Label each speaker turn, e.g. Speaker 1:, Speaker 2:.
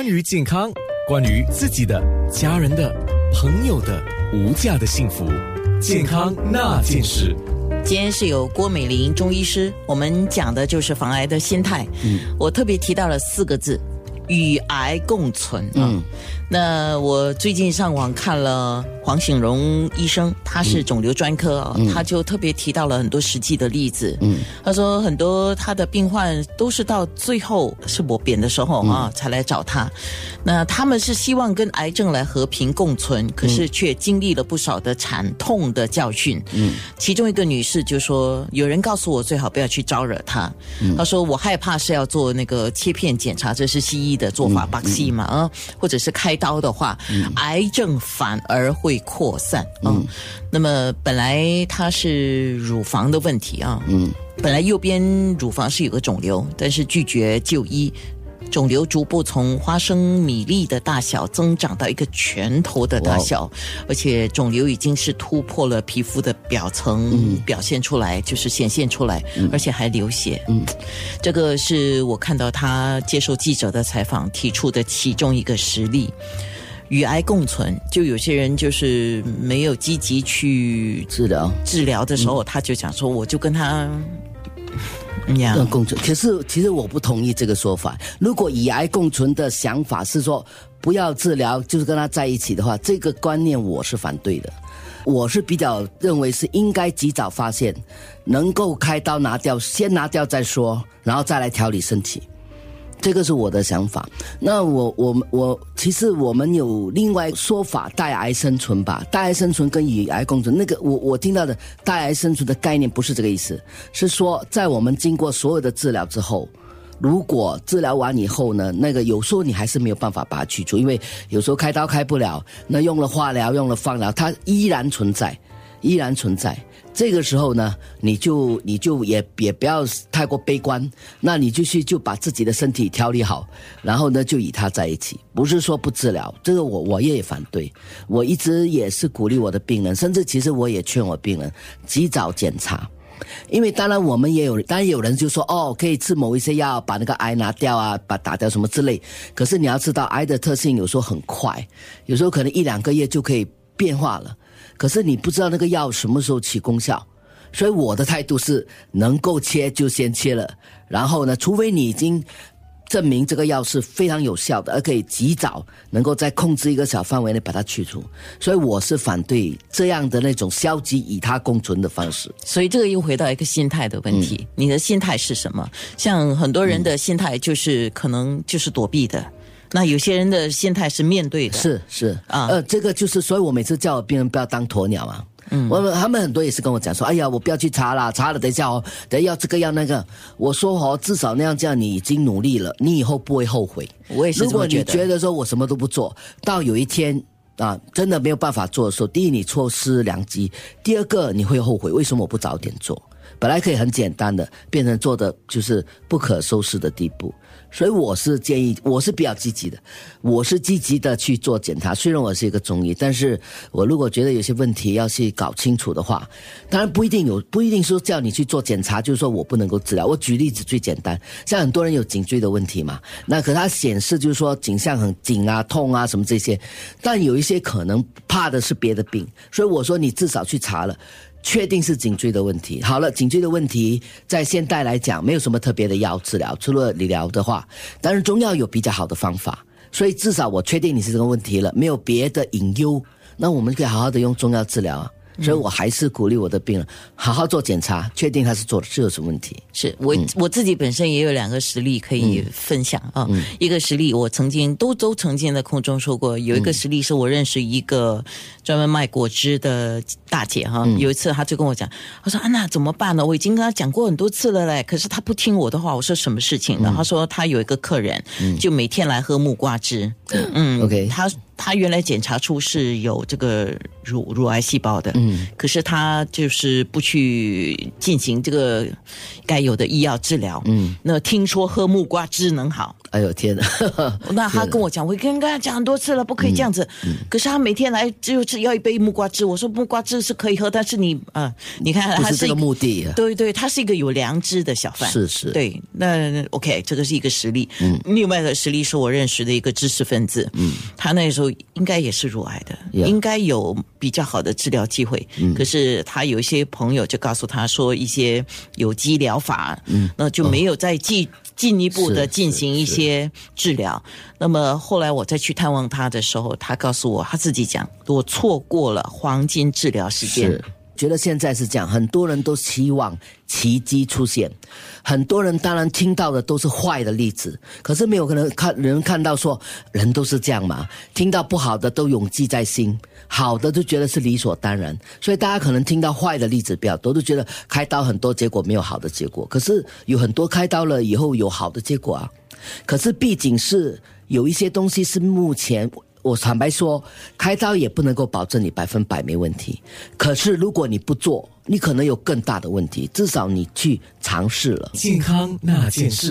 Speaker 1: 关于健康，关于自己的、家人的、朋友的无价的幸福，健康那件事。
Speaker 2: 今天是有郭美玲中医师，我们讲的就是防癌的心态。嗯，我特别提到了四个字：与癌共存。嗯，那我最近上网看了。黄醒荣医生，他是肿瘤专科啊，他就特别提到了很多实际的例子。嗯，他说很多他的病患都是到最后是我扁的时候啊，才来找他。那他们是希望跟癌症来和平共存，可是却经历了不少的惨痛的教训。嗯，其中一个女士就说：“有人告诉我最好不要去招惹他。”他说：“我害怕是要做那个切片检查，这是西医的做法，巴西嘛啊，或者是开刀的话，癌症反而会。”会扩散嗯，那么本来它是乳房的问题啊，嗯，本来右边乳房是有个肿瘤，但是拒绝就医，肿瘤逐步从花生米粒的大小增长到一个拳头的大小，而且肿瘤已经是突破了皮肤的表层，表现出来就是显现出来，而且还流血，嗯，这个是我看到他接受记者的采访提出的其中一个实例。与癌共存，就有些人就是没有积极去
Speaker 3: 治疗。
Speaker 2: 治疗的时候，他就讲说，我就跟他
Speaker 3: 样共存。可是其实我不同意这个说法。如果以癌共存的想法是说不要治疗，就是跟他在一起的话，这个观念我是反对的。我是比较认为是应该及早发现，能够开刀拿掉，先拿掉再说，然后再来调理身体。这个是我的想法。那我我我，其实我们有另外说法，带癌生存吧。带癌生存跟与癌共存，那个我我听到的带癌生存的概念不是这个意思，是说在我们经过所有的治疗之后，如果治疗完以后呢，那个有时候你还是没有办法把它去除，因为有时候开刀开不了，那用了化疗，用了放疗，它依然存在，依然存在。这个时候呢，你就你就也也不要太过悲观，那你就去就把自己的身体调理好，然后呢就与他在一起，不是说不治疗，这个我我也反对，我一直也是鼓励我的病人，甚至其实我也劝我病人及早检查，因为当然我们也有，当然有人就说哦可以吃某一些药把那个癌拿掉啊，把打掉什么之类，可是你要知道癌的特性有时候很快，有时候可能一两个月就可以变化了。可是你不知道那个药什么时候起功效，所以我的态度是能够切就先切了，然后呢，除非你已经证明这个药是非常有效的，而可以及早能够在控制一个小范围内把它去除，所以我是反对这样的那种消极与它共存的方式。
Speaker 2: 所以这个又回到一个心态的问题，你的心态是什么？像很多人的心态就是可能就是躲避的。那有些人的心态是面对的，
Speaker 3: 是是啊，呃，这个就是，所以我每次叫病人不要当鸵鸟啊。嗯，我们他们很多也是跟我讲说，哎呀，我不要去查了，查了等一下哦，等要这个要那个。我说哦，至少那样这样，你已经努力了，你以后不会后悔。
Speaker 2: 我也是
Speaker 3: 如果你觉得说我什么都不做到有一天啊，真的没有办法做的时候，第一你错失良机，第二个你会后悔，为什么我不早点做？本来可以很简单的，变成做的就是不可收拾的地步。所以我是建议，我是比较积极的，我是积极的去做检查。虽然我是一个中医，但是我如果觉得有些问题要去搞清楚的话，当然不一定有，不一定说叫你去做检查，就是说我不能够治疗。我举例子最简单，像很多人有颈椎的问题嘛，那可它显示就是说颈项很紧啊、痛啊什么这些，但有一些可能怕的是别的病，所以我说你至少去查了。确定是颈椎的问题。好了，颈椎的问题在现代来讲没有什么特别的药治疗，除了理疗的话，当然中药有比较好的方法。所以至少我确定你是这个问题了，没有别的隐忧，那我们可以好好的用中药治疗啊。所以我还是鼓励我的病人好好做检查，确定他是做是有什么问题。
Speaker 2: 是我我自己本身也有两个实例可以分享啊。一个实例我曾经都都曾经在空中说过，有一个实例是我认识一个专门卖果汁的大姐哈。有一次她就跟我讲，她说安娜怎么办呢？我已经跟她讲过很多次了嘞，可是她不听我的话。我说什么事情呢？她说她有一个客人，就每天来喝木瓜汁。
Speaker 3: 嗯，OK，
Speaker 2: 他他原来检查出是有这个。乳乳癌细胞的，嗯，可是他就是不去进行这个该有的医药治疗，嗯，那听说喝木瓜汁能好。
Speaker 3: 哎呦天哪！
Speaker 2: 那他跟我讲，我跟跟他讲很多次了，不可以这样子。可是他每天来就是要一杯木瓜汁。我说木瓜汁是可以喝，但是你啊，你看他
Speaker 3: 是这个目的。
Speaker 2: 对对，他是一个有良知的小贩。
Speaker 3: 是是。
Speaker 2: 对，那 OK，这个是一个实例。嗯。另外一个实例是我认识的一个知识分子。嗯。他那时候应该也是乳癌的，应该有比较好的治疗机会。嗯。可是他有一些朋友就告诉他说一些有机疗法，嗯，那就没有再进。进一步的进行一些治疗，那么后来我再去探望他的时候，他告诉我他自己讲，我错过了黄金治疗时间。
Speaker 3: 觉得现在是这样，很多人都希望奇迹出现，很多人当然听到的都是坏的例子，可是没有可能看人看到说人都是这样嘛，听到不好的都永记在心，好的就觉得是理所当然，所以大家可能听到坏的例子比较多，都觉得开刀很多结果没有好的结果，可是有很多开刀了以后有好的结果啊，可是毕竟是有一些东西是目前。我坦白说，开刀也不能够保证你百分百没问题。可是如果你不做，你可能有更大的问题。至少你去尝试了。
Speaker 1: 健康那件事。